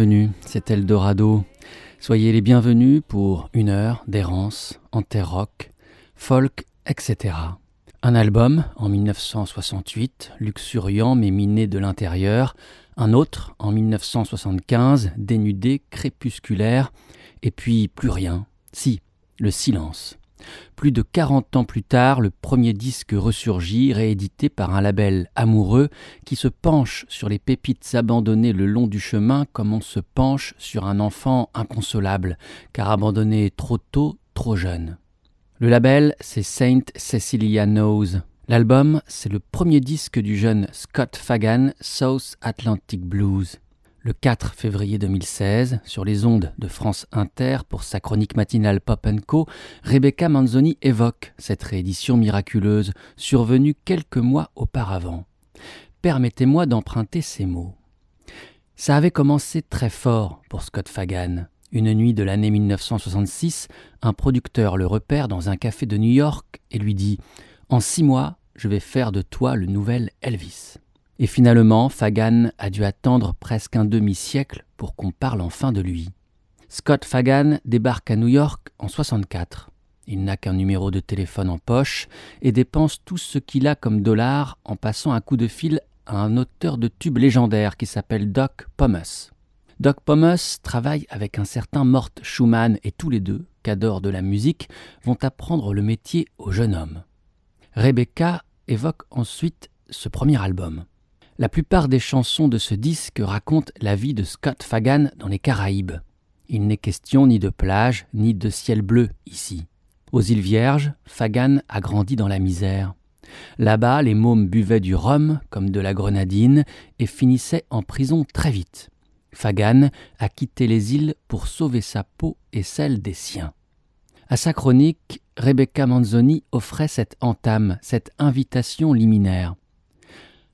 Bienvenus, c'est Eldorado. Soyez les bienvenus pour une heure d'errance rock, folk, etc. Un album en 1968, luxuriant mais miné de l'intérieur, un autre en 1975, dénudé, crépusculaire, et puis plus rien. Si, le silence. Plus de 40 ans plus tard, le premier disque ressurgit, réédité par un label amoureux qui se penche sur les pépites abandonnées le long du chemin comme on se penche sur un enfant inconsolable, car abandonné trop tôt, trop jeune. Le label, c'est Saint Cecilia Knows. L'album, c'est le premier disque du jeune Scott Fagan, South Atlantic Blues le 4 février 2016, sur les ondes de France Inter pour sa chronique matinale Pop Co, Rebecca Manzoni évoque cette réédition miraculeuse survenue quelques mois auparavant. Permettez-moi d'emprunter ces mots. Ça avait commencé très fort pour Scott Fagan. Une nuit de l'année 1966, un producteur le repère dans un café de New York et lui dit En six mois, je vais faire de toi le nouvel Elvis. Et finalement, Fagan a dû attendre presque un demi-siècle pour qu'on parle enfin de lui. Scott Fagan débarque à New York en 64. Il n'a qu'un numéro de téléphone en poche et dépense tout ce qu'il a comme dollars en passant un coup de fil à un auteur de tubes légendaire qui s'appelle Doc Pomus. Doc Pomus travaille avec un certain Mort Schumann et tous les deux, cadors de la musique, vont apprendre le métier au jeune homme. Rebecca évoque ensuite ce premier album. La plupart des chansons de ce disque racontent la vie de Scott Fagan dans les Caraïbes. Il n'est question ni de plage, ni de ciel bleu ici. Aux îles Vierges, Fagan a grandi dans la misère. Là-bas, les mômes buvaient du rhum comme de la grenadine et finissaient en prison très vite. Fagan a quitté les îles pour sauver sa peau et celle des siens. À sa chronique, Rebecca Manzoni offrait cette entame, cette invitation liminaire.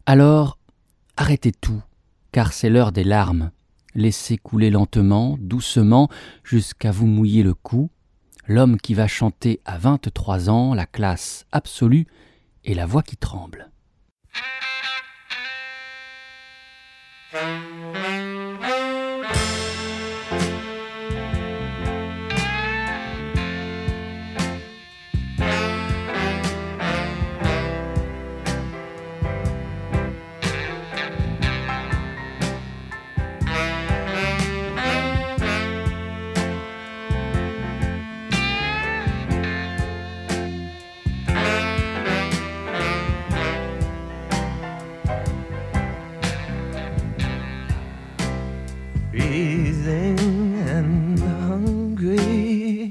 Alors, Arrêtez tout, car c'est l'heure des larmes. Laissez couler lentement, doucement, jusqu'à vous mouiller le cou. L'homme qui va chanter à vingt-trois ans la classe absolue et la voix qui tremble. breathing and hungry.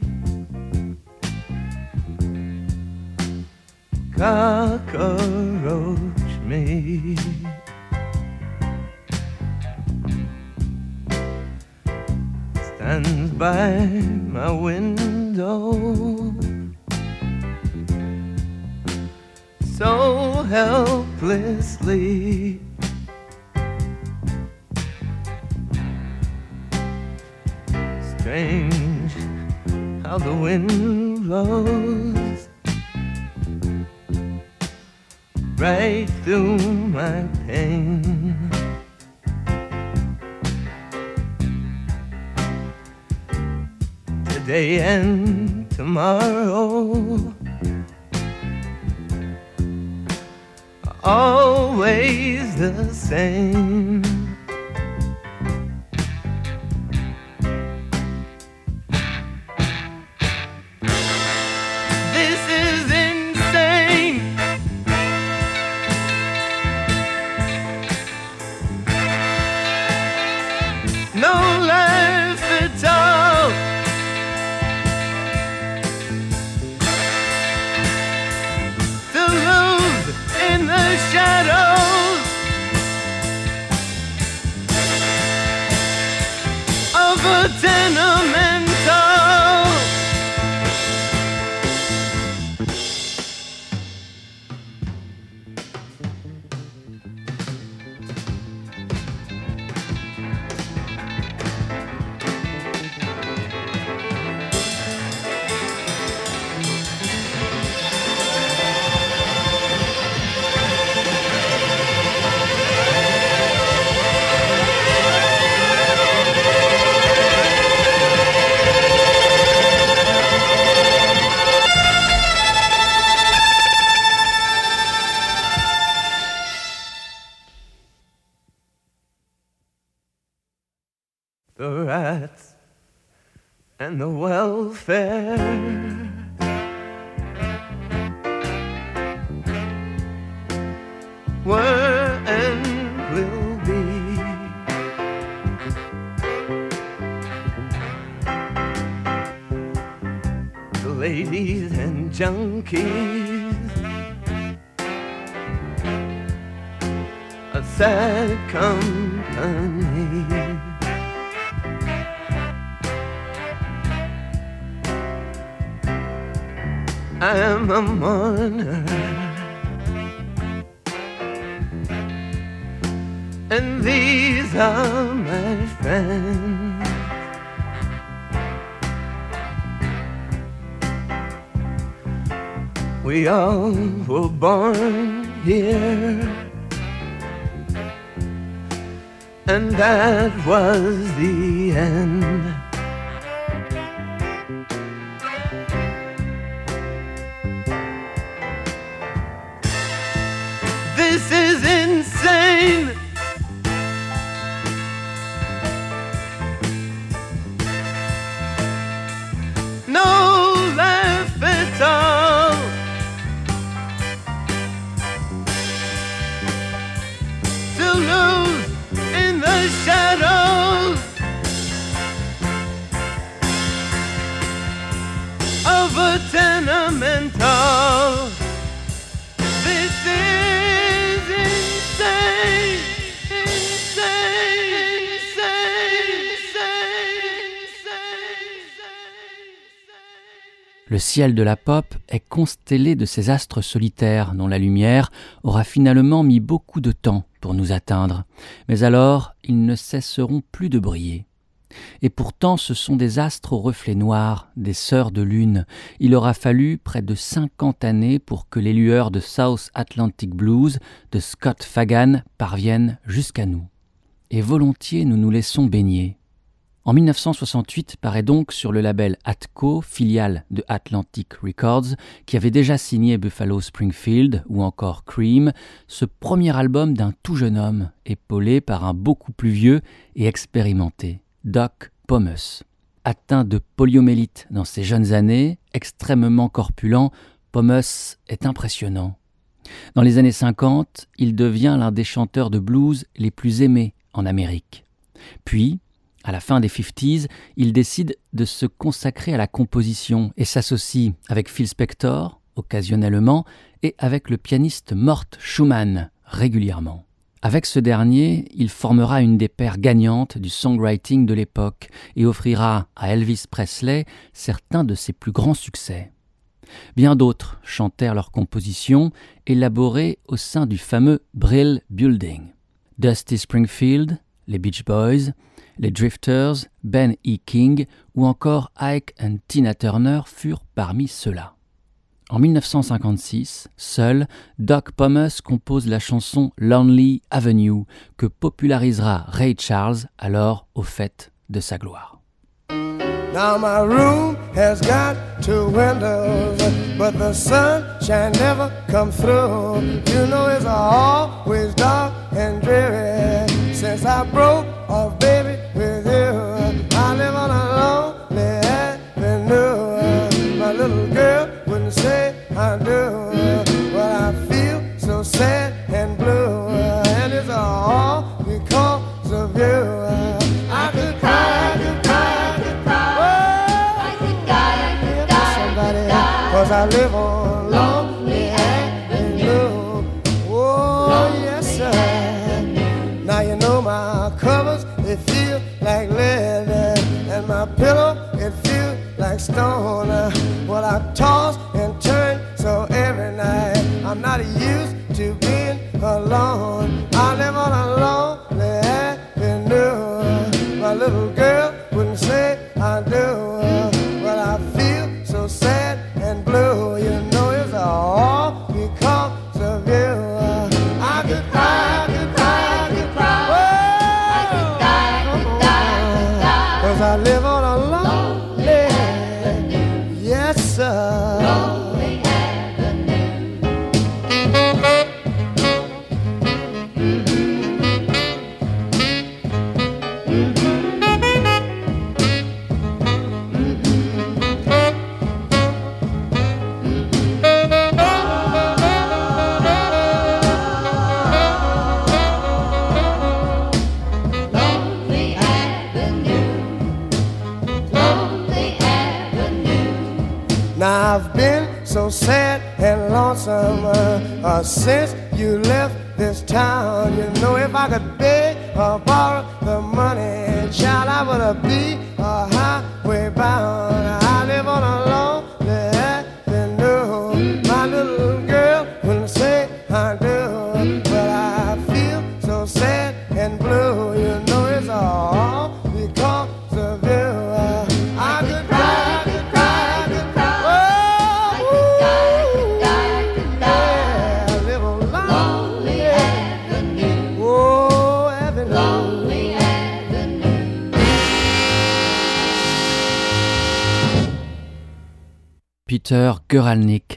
Cockroach me. Stands by my window. So helplessly. Junkies. A sad company. I am a mourner. And these are my friends. We all were born here. And that was the end. Le ciel de la pop est constellé de ces astres solitaires dont la lumière aura finalement mis beaucoup de temps pour nous atteindre. Mais alors, ils ne cesseront plus de briller. Et pourtant, ce sont des astres aux reflets noirs, des sœurs de lune. Il aura fallu près de cinquante années pour que les lueurs de South Atlantic Blues de Scott Fagan parviennent jusqu'à nous. Et volontiers nous nous laissons baigner. En 1968 paraît donc sur le label Atco, filiale de Atlantic Records, qui avait déjà signé Buffalo Springfield ou encore Cream, ce premier album d'un tout jeune homme, épaulé par un beaucoup plus vieux et expérimenté, Doc Pomus. Atteint de poliomélite dans ses jeunes années, extrêmement corpulent, Pomus est impressionnant. Dans les années 50, il devient l'un des chanteurs de blues les plus aimés en Amérique. Puis, à la fin des 50s, il décide de se consacrer à la composition et s'associe avec Phil Spector, occasionnellement, et avec le pianiste Mort Schumann, régulièrement. Avec ce dernier, il formera une des paires gagnantes du songwriting de l'époque et offrira à Elvis Presley certains de ses plus grands succès. Bien d'autres chantèrent leurs compositions élaborées au sein du fameux Brill Building. Dusty Springfield, les Beach Boys, les Drifters, Ben E. King ou encore Ike and Tina Turner furent parmi ceux-là. En 1956, seul, Doc Pomus compose la chanson Lonely Avenue que popularisera Ray Charles alors au fait de sa gloire. Now my room has got two windows, but the sunshine never come through. You know it's always dark and dreary since I broke off, baby, I do, but I feel so sad and blue, and it's all because of you. I could cry, I could cry, I could cry. Somebody, cause I live on Lonely Avenue. Oh, yes, sir. Now you know my covers, they feel like lead, and my pillow, it feels like stone. Well, I toss I'm not used to being alone.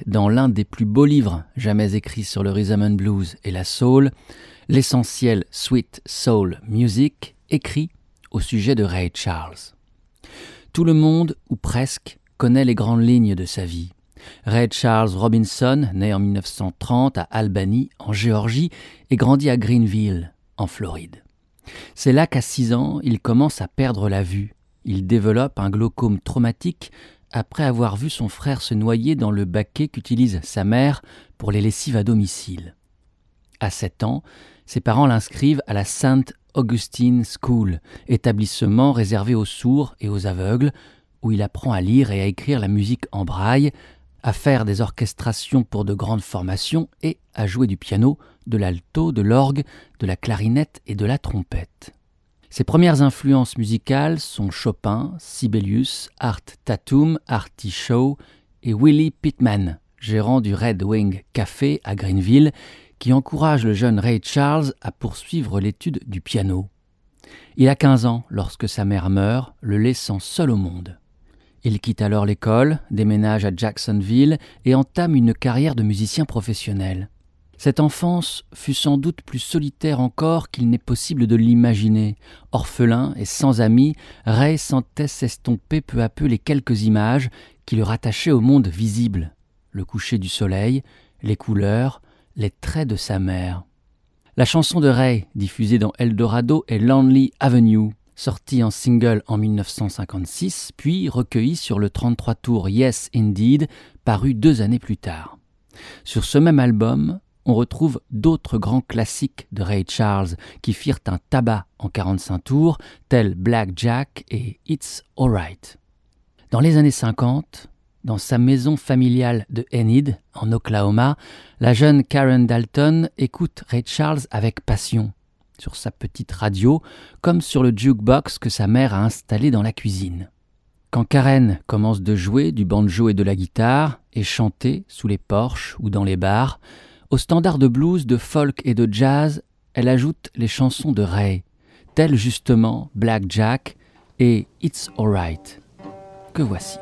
Dans l'un des plus beaux livres jamais écrits sur le rhythm and blues et la soul, l'essentiel Sweet Soul Music, écrit au sujet de Ray Charles. Tout le monde, ou presque, connaît les grandes lignes de sa vie. Ray Charles Robinson, né en 1930 à Albany, en Géorgie, et grandit à Greenville, en Floride. C'est là qu'à 6 ans, il commence à perdre la vue. Il développe un glaucome traumatique après avoir vu son frère se noyer dans le baquet qu'utilise sa mère pour les lessives à domicile. À 7 ans, ses parents l'inscrivent à la Saint Augustine School, établissement réservé aux sourds et aux aveugles, où il apprend à lire et à écrire la musique en braille, à faire des orchestrations pour de grandes formations et à jouer du piano, de l'alto, de l'orgue, de la clarinette et de la trompette. Ses premières influences musicales sont Chopin, Sibelius, Art Tatum, Artie Shaw et Willie Pittman, gérant du Red Wing Café à Greenville, qui encourage le jeune Ray Charles à poursuivre l'étude du piano. Il a 15 ans lorsque sa mère meurt, le laissant seul au monde. Il quitte alors l'école, déménage à Jacksonville et entame une carrière de musicien professionnel. Cette enfance fut sans doute plus solitaire encore qu'il n'est possible de l'imaginer. Orphelin et sans amis, Ray sentait s'estomper peu à peu les quelques images qui le rattachaient au monde visible. Le coucher du soleil, les couleurs, les traits de sa mère. La chanson de Ray, diffusée dans Eldorado, est Lonely Avenue, sortie en single en 1956, puis recueillie sur le 33 tours Yes Indeed, paru deux années plus tard. Sur ce même album, on retrouve d'autres grands classiques de Ray Charles qui firent un tabac en 45 tours, tels Black Jack et It's Alright. Dans les années 50, dans sa maison familiale de Enid, en Oklahoma, la jeune Karen Dalton écoute Ray Charles avec passion, sur sa petite radio, comme sur le jukebox que sa mère a installé dans la cuisine. Quand Karen commence de jouer du banjo et de la guitare, et chanter sous les porches ou dans les bars, au standard de blues, de folk et de jazz, elle ajoute les chansons de Ray, telles justement Black Jack et It's Alright, que voici.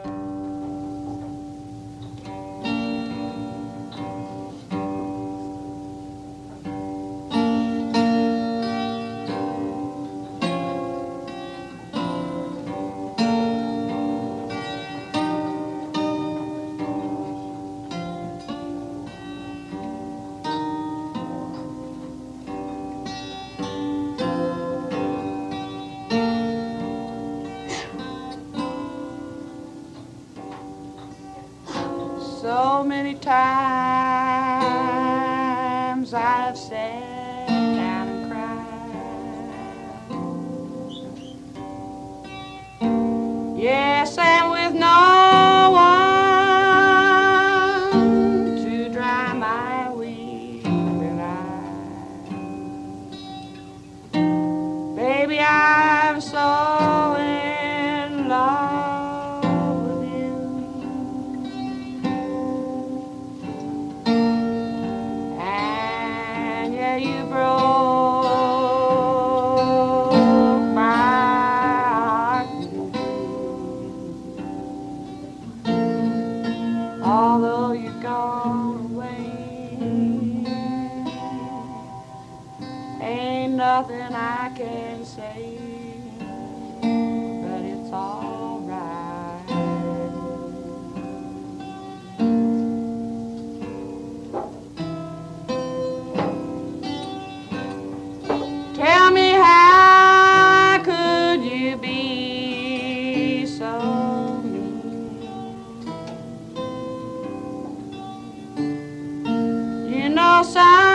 Rosa.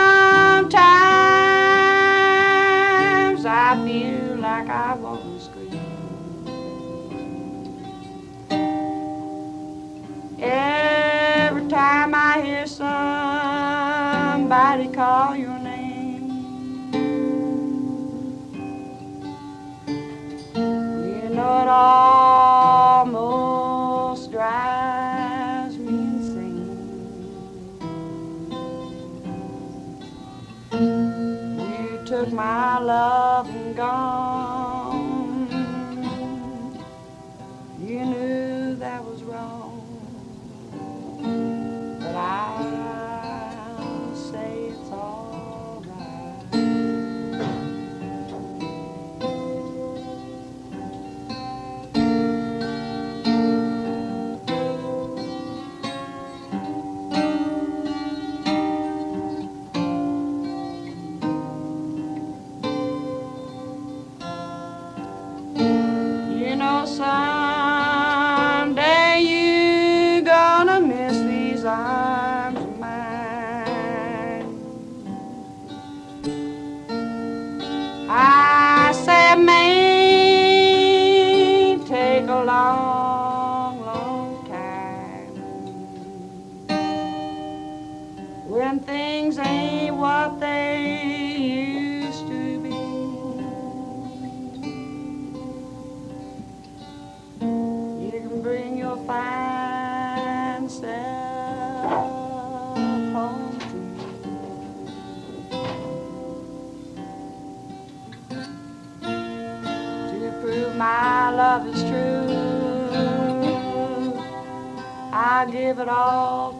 Love is true. I give it all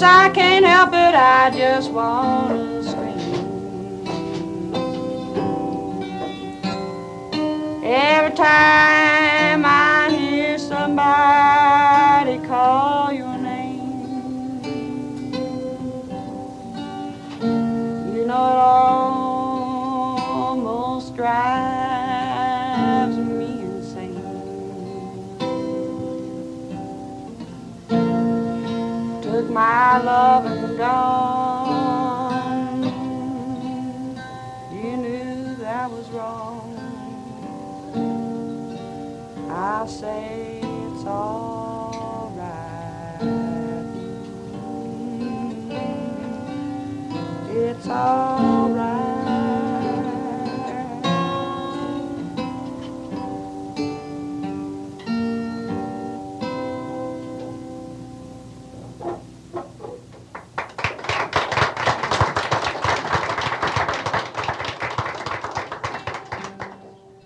sometimes I can't help it, I just wanna scream. Every time I'll say it's alright. Mm-hmm. It's alright.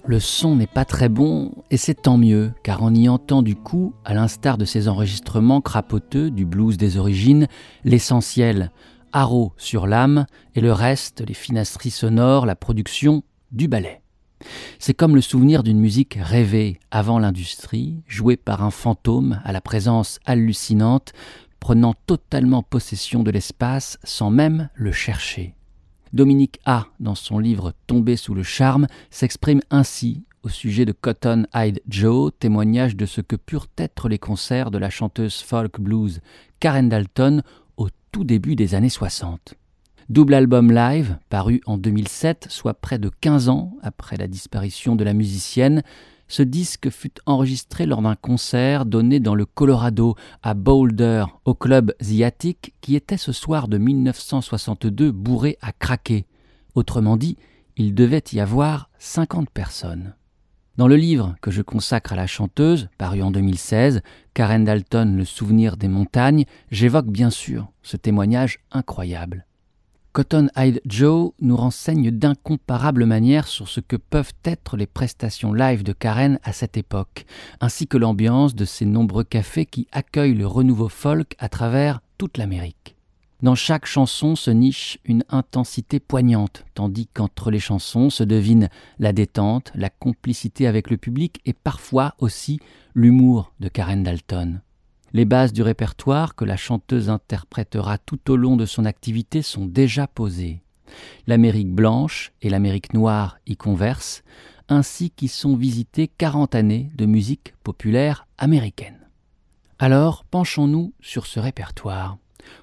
Le son n'est pas très bon, et c'est tant mieux, car on y entend du coup, à l'instar de ces enregistrements crapoteux du blues des origines, l'essentiel, haro sur l'âme, et le reste, les finasseries sonores, la production, du ballet. C'est comme le souvenir d'une musique rêvée avant l'industrie, jouée par un fantôme à la présence hallucinante, prenant totalement possession de l'espace sans même le chercher. Dominique A, dans son livre Tombé sous le charme, s'exprime ainsi au sujet de Cotton Eyed Joe, témoignage de ce que purent être les concerts de la chanteuse folk blues Karen Dalton au tout début des années 60. Double album live, paru en 2007, soit près de 15 ans après la disparition de la musicienne, ce disque fut enregistré lors d'un concert donné dans le Colorado à Boulder au club The qui était ce soir de 1962 bourré à craquer. Autrement dit, il devait y avoir 50 personnes. Dans le livre que je consacre à la chanteuse, paru en 2016, Karen Dalton, Le souvenir des montagnes, j'évoque bien sûr ce témoignage incroyable. Cotton Eyed Joe nous renseigne d'incomparables manières sur ce que peuvent être les prestations live de Karen à cette époque, ainsi que l'ambiance de ces nombreux cafés qui accueillent le renouveau folk à travers toute l'Amérique. Dans chaque chanson se niche une intensité poignante, tandis qu'entre les chansons se devine la détente, la complicité avec le public et parfois aussi l'humour de Karen Dalton. Les bases du répertoire que la chanteuse interprétera tout au long de son activité sont déjà posées. L'Amérique blanche et l'Amérique noire y conversent, ainsi qu'y sont visitées 40 années de musique populaire américaine. Alors penchons-nous sur ce répertoire.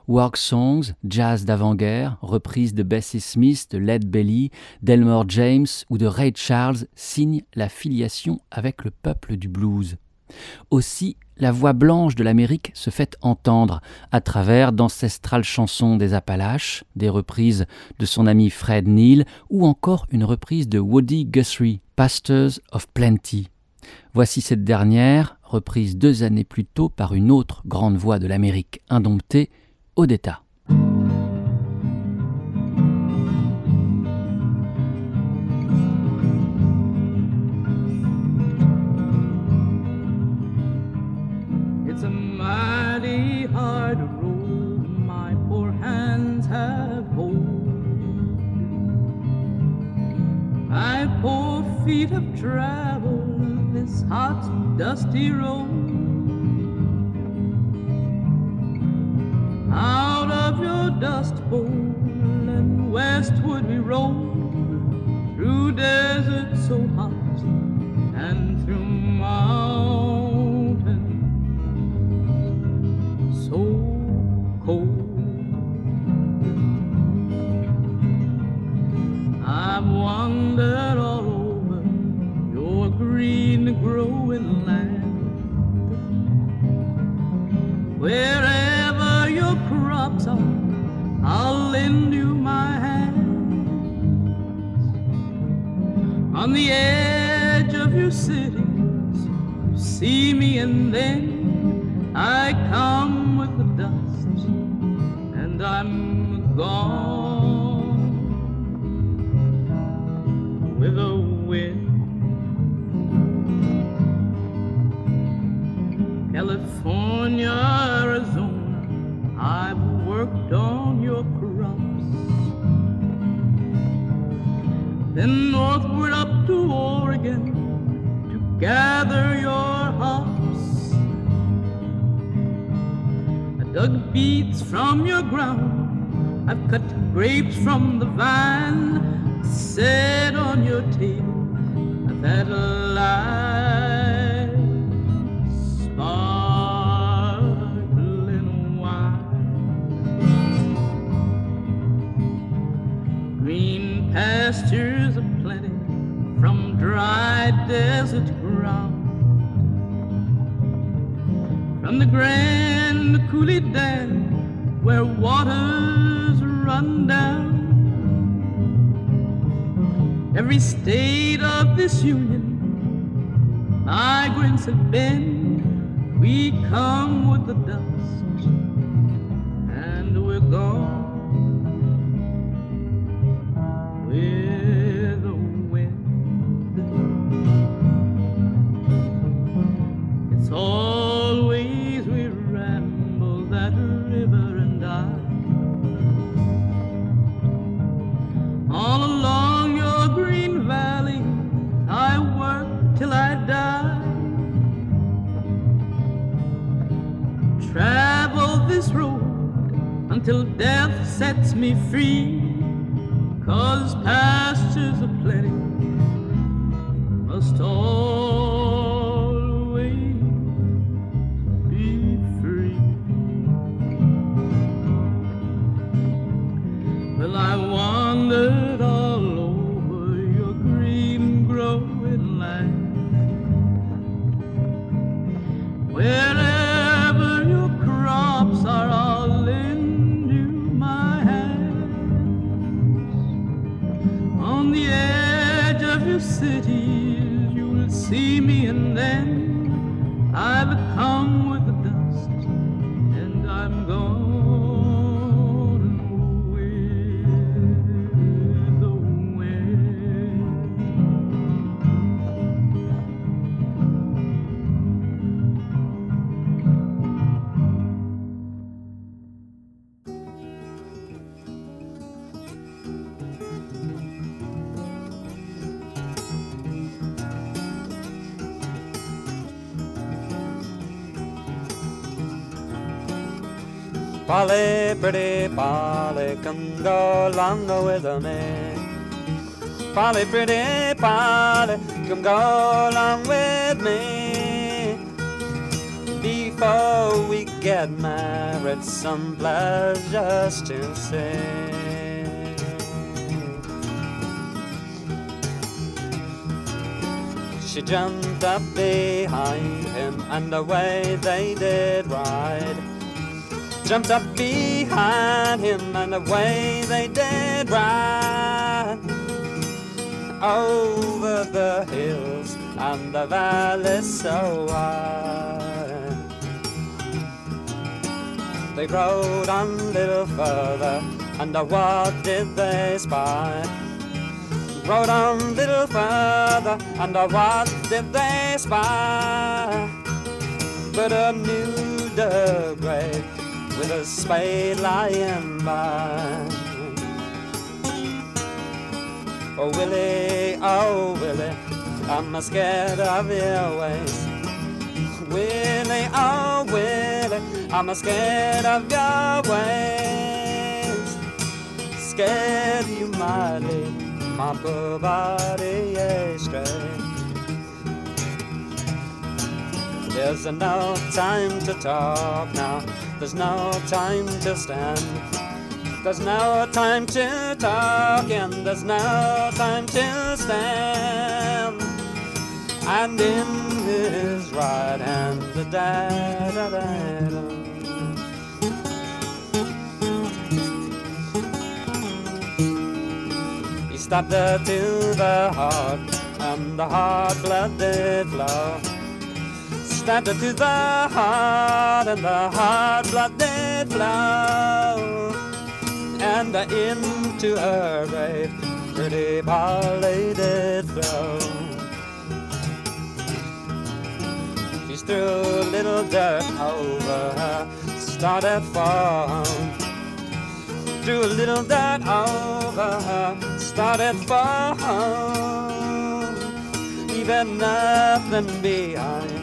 Work songs, jazz d'avant-guerre, reprises de Bessie Smith, de Led Belly, d'Elmore James ou de Ray Charles signent la filiation avec le peuple du blues. Aussi, la voix blanche de l'Amérique se fait entendre à travers d'ancestrales chansons des Appalaches, des reprises de son ami Fred Neil ou encore une reprise de Woody Guthrie, Pastors of Plenty. Voici cette dernière, reprise deux années plus tôt par une autre grande voix de l'Amérique indomptée, Odetta. My poor feet have traveled this hot, dusty road. Out of your dust bowl and westward we roll through deserts so hot and through mountains so cold. I've wandered all over your green growing land. Wherever your crops are, I'll lend you my hand. On the edge of your cities, you see me and then I come with the dust and I'm gone Then northward up to Oregon to gather your hops. I dug beets from your ground. I've cut grapes from the vine. Set on your table. I've had a desert ground. From the grand Coulee Dam where waters run down. Every state of this union, migrants have been. We come with the dust, and we're gone until death sets me free. Cause pastures aplenty must always Polly, pretty Polly, come go along with me. Polly, pretty Polly, come go along with me. Before we get married, some pleasures to see. She jumped up behind him, and away they did ride. Jumped up behind him, and away they did ride. Over the hills and the valleys so wide. They rode on a little further, and what did they spy? Rode on a little further, and what did they spy? But a new grave with a spade lying by. Oh Willie, oh Willie, I'm scared of your ways. Willie, oh Willie, I'm scared of your ways. Scared you might lead my poor body is astray. There's no time to talk now. There's no time to stand. There's no time to talk and there's no time to stand. And in his right hand, the da da da. He stabbed her to the heart, and the heart blood did flow. Stabbed to the heart, and the heart blood did flow. And into her grave, pretty Polly did throw. She threw a little dirt over her, started fall. Threw a little dirt over her, started for home. Even nothing behind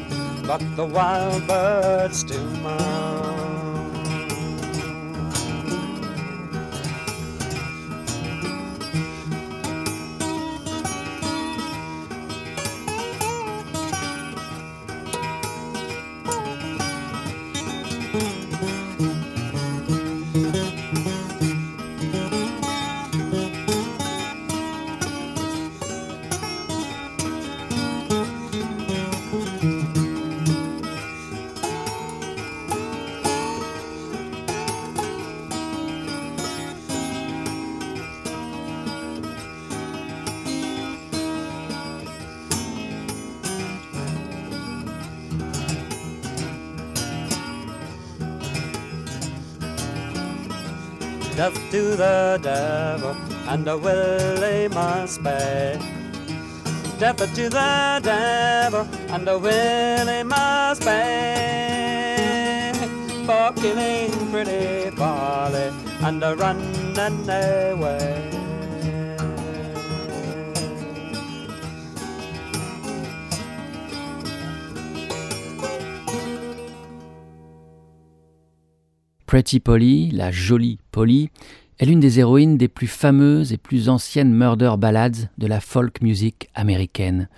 but the wild birds do mourn. To the devil, and a Willie must pay. Death to the devil, and a Willie must pay for killing pretty Polly and a running away. Pretty Polly, la jolie Polly, est l'une des héroïnes des plus fameuses et plus anciennes murder ballads de la folk music américaine.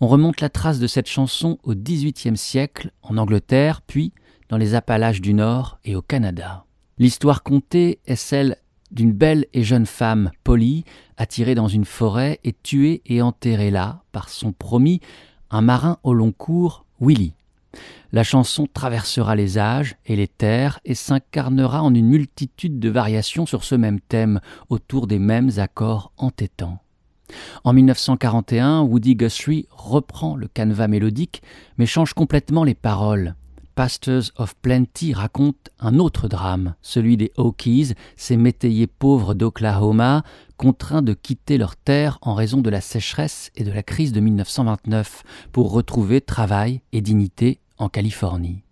On remonte la trace de cette chanson au XVIIIe siècle en Angleterre, puis dans les Appalaches du Nord et au Canada. L'histoire contée est celle d'une belle et jeune femme, Polly, attirée dans une forêt et tuée et enterrée là par son promis, un marin au long cours, Willie. La chanson traversera les âges et les terres et s'incarnera en une multitude de variations sur ce même thème, autour des mêmes accords entêtants. En 1941, Woody Guthrie reprend le canevas mélodique, mais change complètement les paroles. Pastors of Plenty raconte un autre drame, celui des Hokies, ces métayers pauvres d'Oklahoma, contraints de quitter leur terre en raison de la sécheresse et de la crise de 1929 pour retrouver travail et dignité en Californie.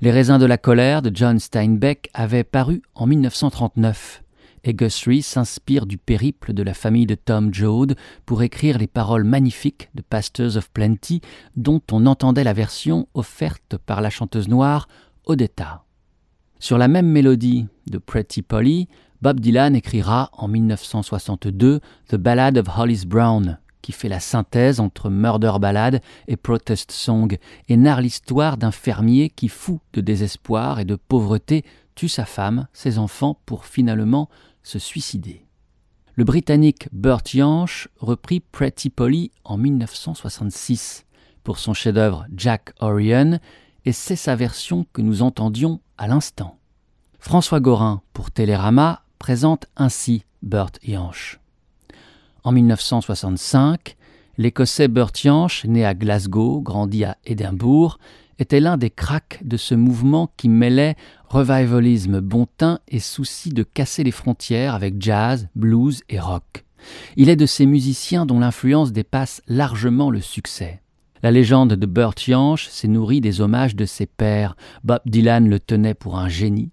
Les raisins de la colère de John Steinbeck avaient paru en 1939 et Guthrie s'inspire du périple de la famille de Tom Joad pour écrire les paroles magnifiques de Pastors of Plenty dont on entendait la version offerte par la chanteuse noire Odetta. Sur la même mélodie de Pretty Polly, Bob Dylan écrira en 1962 The Ballad of Hollis Brown, qui fait la synthèse entre murder ballad et protest song et narre l'histoire d'un fermier qui, fou de désespoir et de pauvreté, tue sa femme, ses enfants pour finalement se suicider. Le Britannique Burt Jansch reprit Pretty Polly en 1966 pour son chef-d'œuvre Jack Orion et c'est sa version que nous entendions à l'instant. François Gorin pour Télérama présente ainsi Burt Jansch. En 1965, l'Écossais Burt Jansch, né à Glasgow, grandi à Édimbourg, était l'un des cracks de ce mouvement qui mêlait revivalisme bon teint et souci de casser les frontières avec jazz, blues et rock. Il est de ces musiciens dont l'influence dépasse largement le succès. La légende de Burt Jansch s'est nourrie des hommages de ses pères. Bob Dylan le tenait pour un génie.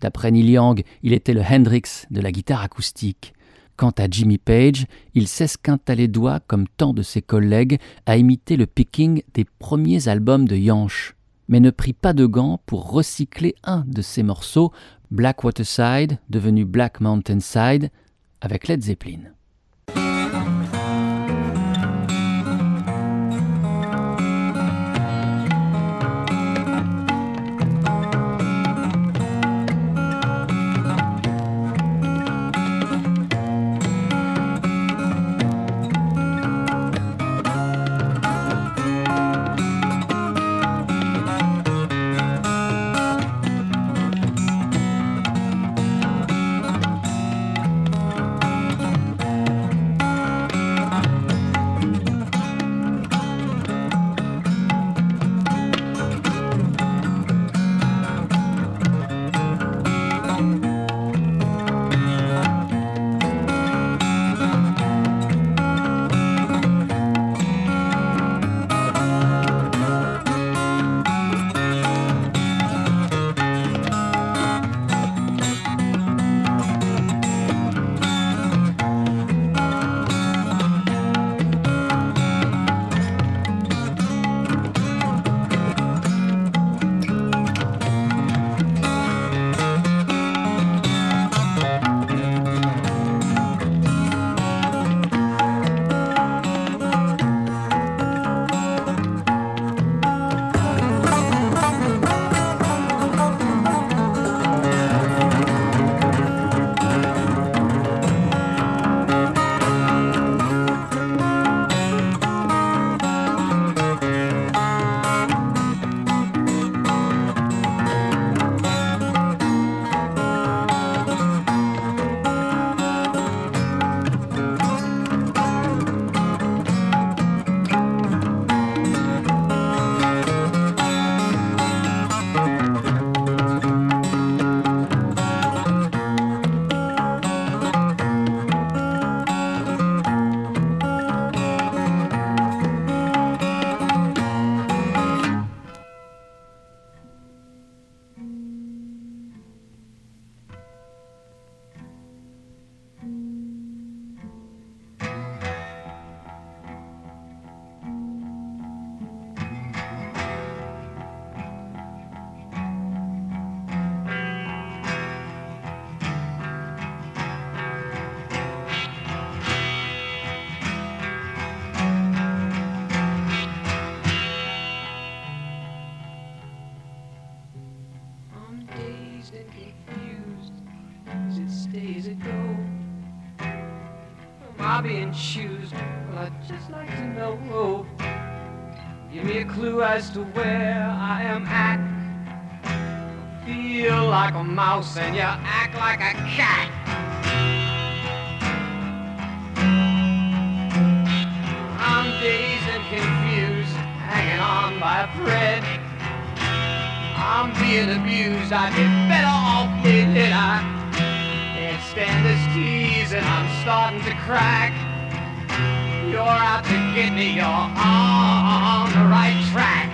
D'après Neil Young, il était le Hendrix de la guitare acoustique. Quant à Jimmy Page, il s'esquinta les doigts, comme tant de ses collègues, à imiter le picking des premiers albums de Yanch, mais ne prit pas de gants pour recycler un de ses morceaux, Blackwater Side, devenu Black Mountain Side, avec Led Zeppelin. Choosed? Well, I'd just like to know. Give me a clue as to where I am at. I Feel like a mouse and you act like a cat. I'm dazed and confused, hanging on by a thread. I'm being abused. I'd be better off dead. I can't stand this tease, and I'm starting to crack. You're out to get me. You're on the right track.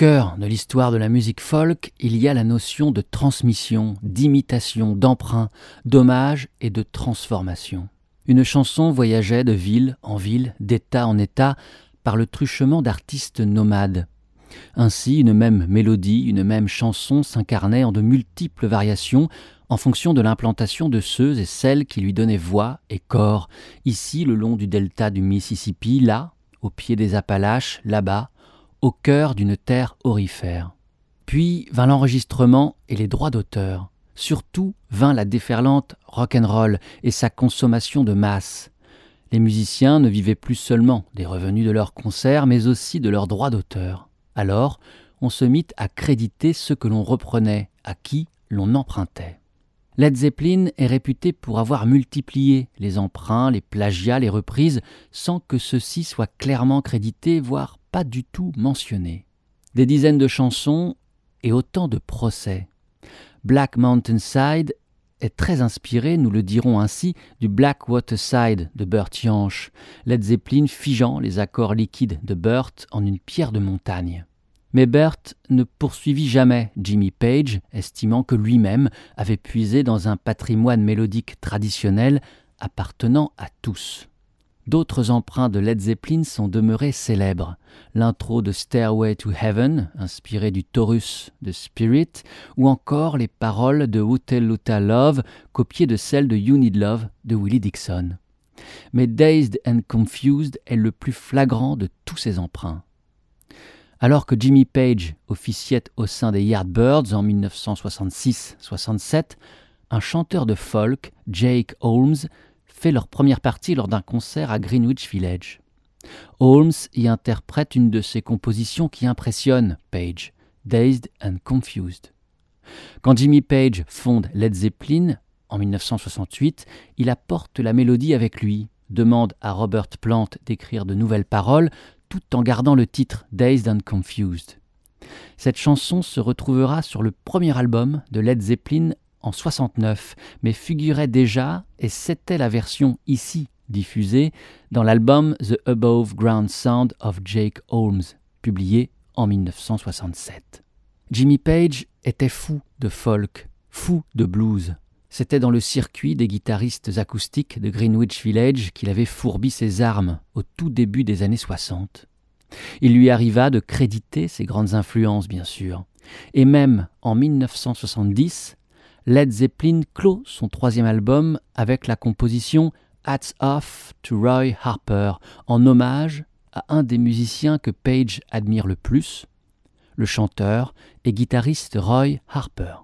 Cœur de l'histoire de la musique folk, il y a la notion de transmission, d'imitation, d'emprunt, d'hommage et de transformation. Une chanson voyageait de ville en ville, d'état en état, par le truchement d'artistes nomades. Ainsi, une même mélodie, une même chanson s'incarnait en de multiples variations en fonction de l'implantation de ceux et celles qui lui donnaient voix et corps, ici le long du delta du Mississippi, là, au pied des Appalaches, là-bas, au cœur d'une terre aurifère. Puis vint l'enregistrement et les droits d'auteur. Surtout vint la déferlante rock'n'roll et sa consommation de masse. Les musiciens ne vivaient plus seulement des revenus de leurs concerts, mais aussi de leurs droits d'auteur. Alors, on se mit à créditer ce que l'on reprenait, à qui l'on empruntait. Led Zeppelin est réputé pour avoir multiplié les emprunts, les plagiats, les reprises, sans que ceux-ci soient clairement crédités, voire pas du tout mentionnés. Des dizaines de chansons et autant de procès. Black Mountain Side est très inspiré, nous le dirons ainsi, du Black Water Side de Burt Jansch, Led Zeppelin figeant les accords liquides de Burt en une pierre de montagne. Mais Burt ne poursuivit jamais Jimmy Page, estimant que lui-même avait puisé dans un patrimoine mélodique traditionnel appartenant à tous. D'autres emprunts de Led Zeppelin sont demeurés célèbres. L'intro de Stairway to Heaven, inspiré du Taurus de Spirit, ou encore les paroles de Hotel Love, copiées de celles de You Need Love de Willie Dixon. Mais Dazed and Confused est le plus flagrant de tous ces emprunts. Alors que Jimmy Page officiait au sein des Yardbirds en 1966-67, un chanteur de folk, Jake Holmes, fait leur première partie lors d'un concert à Greenwich Village. Holmes y interprète une de ses compositions qui impressionne Page, Dazed and Confused. Quand Jimmy Page fonde Led Zeppelin en 1968, il apporte la mélodie avec lui, demande à Robert Plant d'écrire de nouvelles paroles, tout en gardant le titre Dazed and Confused. Cette chanson se retrouvera sur le premier album de Led Zeppelin en 69, mais figurait déjà, et c'était la version ici diffusée, dans l'album The Above Ground Sound of Jake Holmes, publié en 1967. Jimmy Page était fou de folk, fou de blues. C'était dans le circuit des guitaristes acoustiques de Greenwich Village qu'il avait fourbi ses armes au tout début des années 60. Il lui arriva de créditer ses grandes influences, bien sûr. Et même en 1970, Led Zeppelin clôt son troisième album avec la composition Hats Off to Roy Harper, en hommage à un des musiciens que Page admire le plus, le chanteur et guitariste Roy Harper.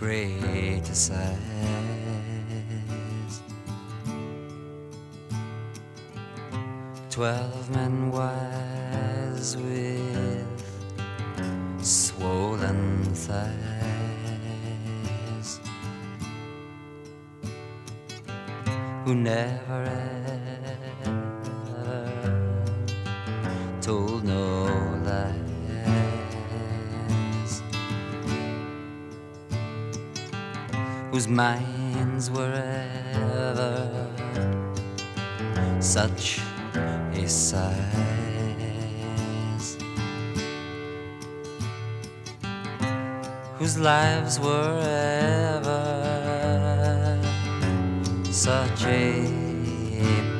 criticized. Twelve men wise with swollen thighs who never ever told no. whose minds were ever such a size, whose lives were ever such a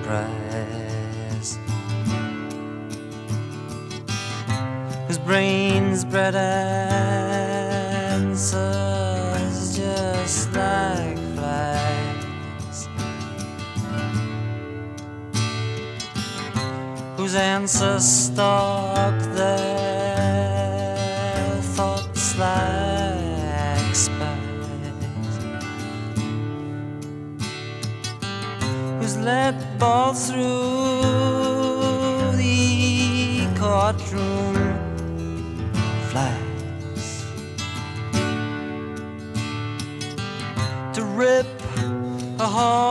prize, whose brains bred answers. whose ancestors their thoughts like spies, whose lead ball through the courtroom flies to rip a heart.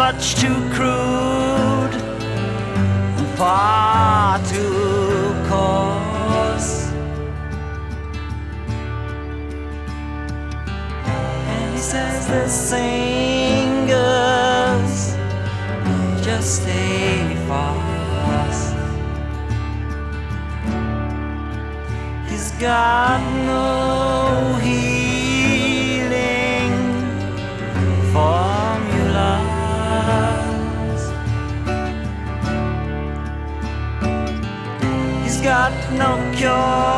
much too cruel. no cure.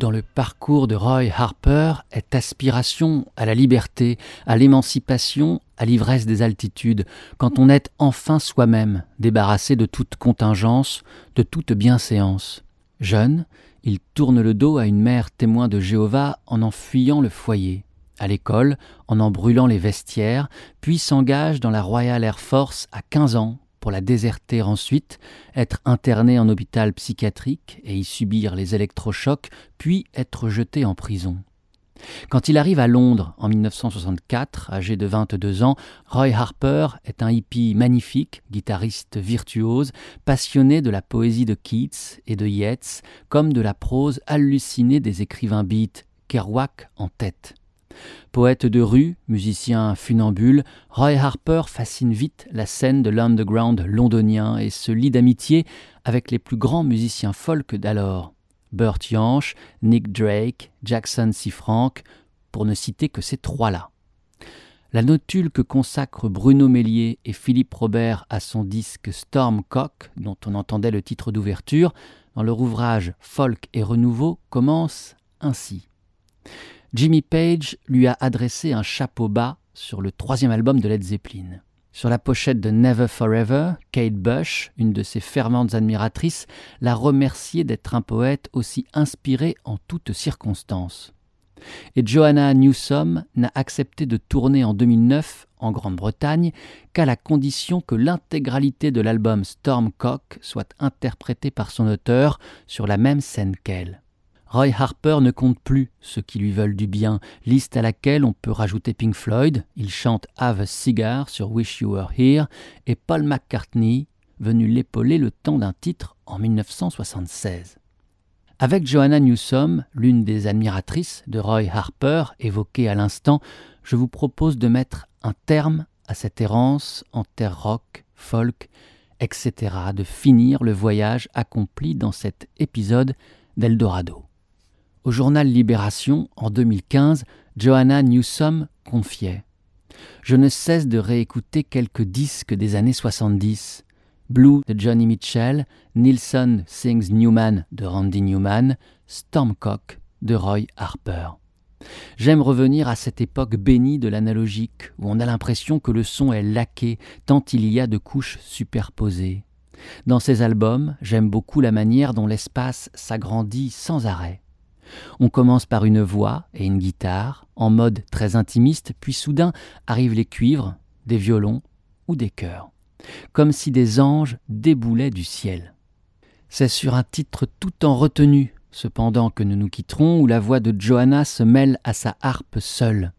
Dans le parcours de Roy Harper est aspiration à la liberté, à l'émancipation, à l'ivresse des altitudes, quand on est enfin soi-même, débarrassé de toute contingence, de toute bienséance. Jeune, il tourne le dos à une mère témoin de Jéhovah en en fuyant le foyer. À l'école, en en brûlant les vestiaires, puis s'engage dans la Royal Air Force à 15 ans pour la déserter ensuite, être interné en hôpital psychiatrique et y subir les électrochocs, puis être jeté en prison. Quand il arrive à Londres en 1964, âgé de 22 ans, Roy Harper est un hippie magnifique, guitariste virtuose, passionné de la poésie de Keats et de Yeats, comme de la prose hallucinée des écrivains beats, Kerouac en tête. Poète de rue, musicien funambule, Roy Harper fascine vite la scène de l'underground londonien et se lie d'amitié avec les plus grands musiciens folk d'alors. Burt Jansch, Nick Drake, Jackson C. Frank, pour ne citer que ces trois-là. La notule que consacrent Bruno Mélier et Philippe Robert à son disque Stormcock, dont on entendait le titre d'ouverture, dans leur ouvrage Folk et Renouveau, commence ainsi. Jimmy Page lui a adressé un chapeau bas sur le troisième album de Led Zeppelin. Sur la pochette de Never Forever, Kate Bush, une de ses ferventes admiratrices, l'a remercié d'être un poète aussi inspiré en toutes circonstances. Et Joanna Newsom n'a accepté de tourner en 2009 en Grande-Bretagne qu'à la condition que l'intégralité de l'album Stormcock soit interprétée par son auteur sur la même scène qu'elle. Roy Harper ne compte plus ceux qui lui veulent du bien, liste à laquelle on peut rajouter Pink Floyd, il chante Have a Cigar sur Wish You Were Here, et Paul McCartney, venu l'épauler le temps d'un titre en 1976. Avec Joanna Newsom, l'une des admiratrices de Roy Harper, évoquée à l'instant, je vous propose de mettre un terme à cette errance en terre rock, folk etc. de finir le voyage accompli dans cet épisode d'Eldorado. Au journal Libération, en 2015, Johanna Newsom confiait Je ne cesse de réécouter quelques disques des années 70. Blue de Johnny Mitchell, Nilsson Sings Newman de Randy Newman, Stormcock de Roy Harper. J'aime revenir à cette époque bénie de l'analogique, où on a l'impression que le son est laqué, tant il y a de couches superposées. Dans ces albums, j'aime beaucoup la manière dont l'espace s'agrandit sans arrêt. On commence par une voix et une guitare, en mode très intimiste, puis soudain arrivent les cuivres, des violons ou des chœurs comme si des anges déboulaient du ciel. C'est sur un titre tout en retenue, cependant, que nous nous quitterons, où la voix de Johanna se mêle à sa harpe seule.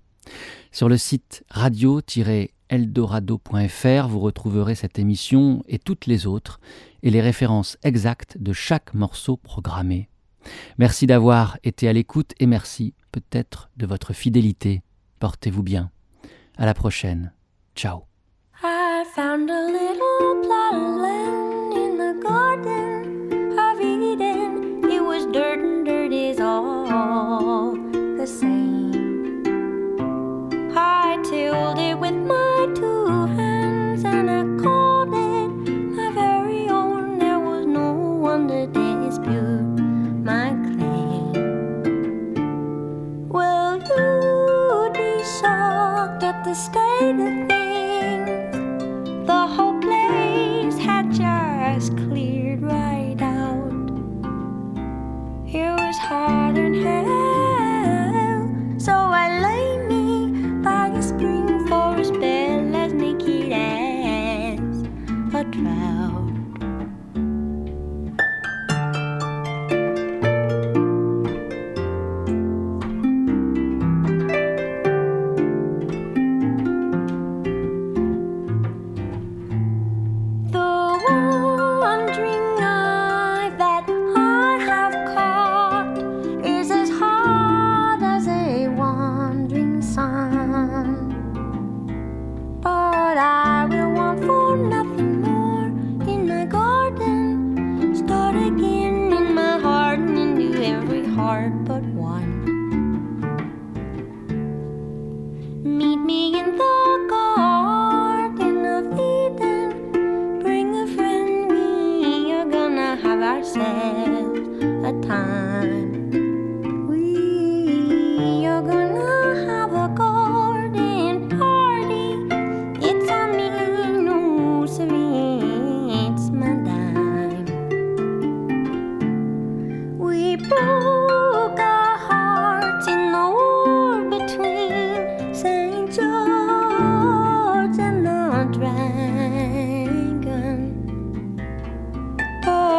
Sur le site radio-eldorado.fr, vous retrouverez cette émission et toutes les autres, et les références exactes de chaque morceau programmé. Merci d'avoir été à l'écoute et merci peut-être de votre fidélité. Portez-vous bien. À la prochaine. Ciao.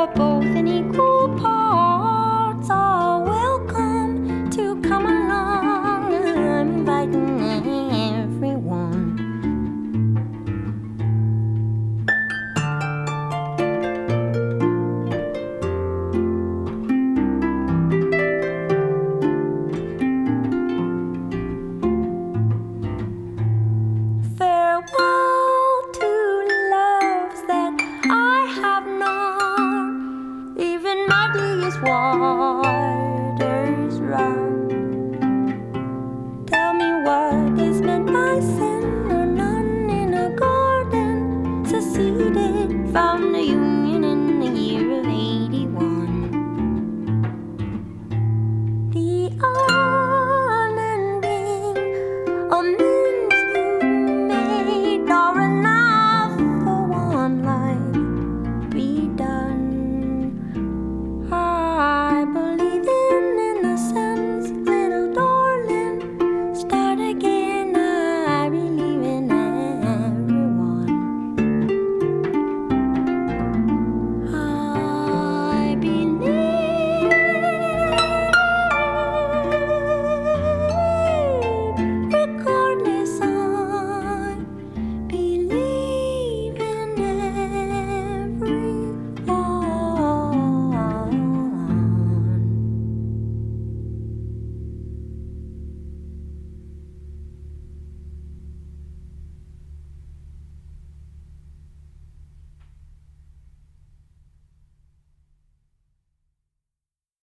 Both in equal parts ah,